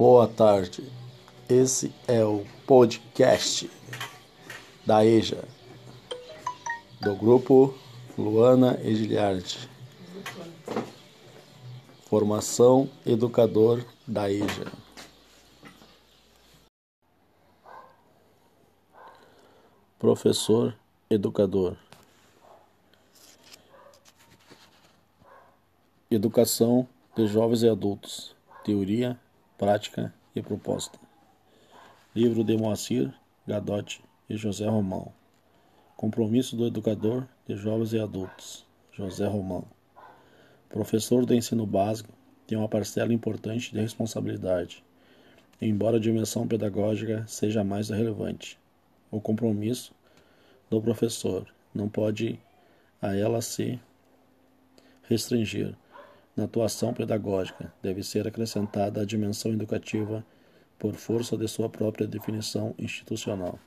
Boa tarde. Esse é o podcast da EJA, do grupo Luana Egiliardi. Formação Educador da EJA. Professor Educador. Educação de jovens e adultos. Teoria, prática e proposta. Livro de Moacir Gadotti e José Romão. Compromisso do educador de jovens e adultos. José Romão. Professor do ensino básico tem uma parcela importante de responsabilidade, embora a dimensão pedagógica seja mais relevante. O compromisso do professor não pode a ela se restringir na atuação pedagógica deve ser acrescentada a dimensão educativa por força de sua própria definição institucional.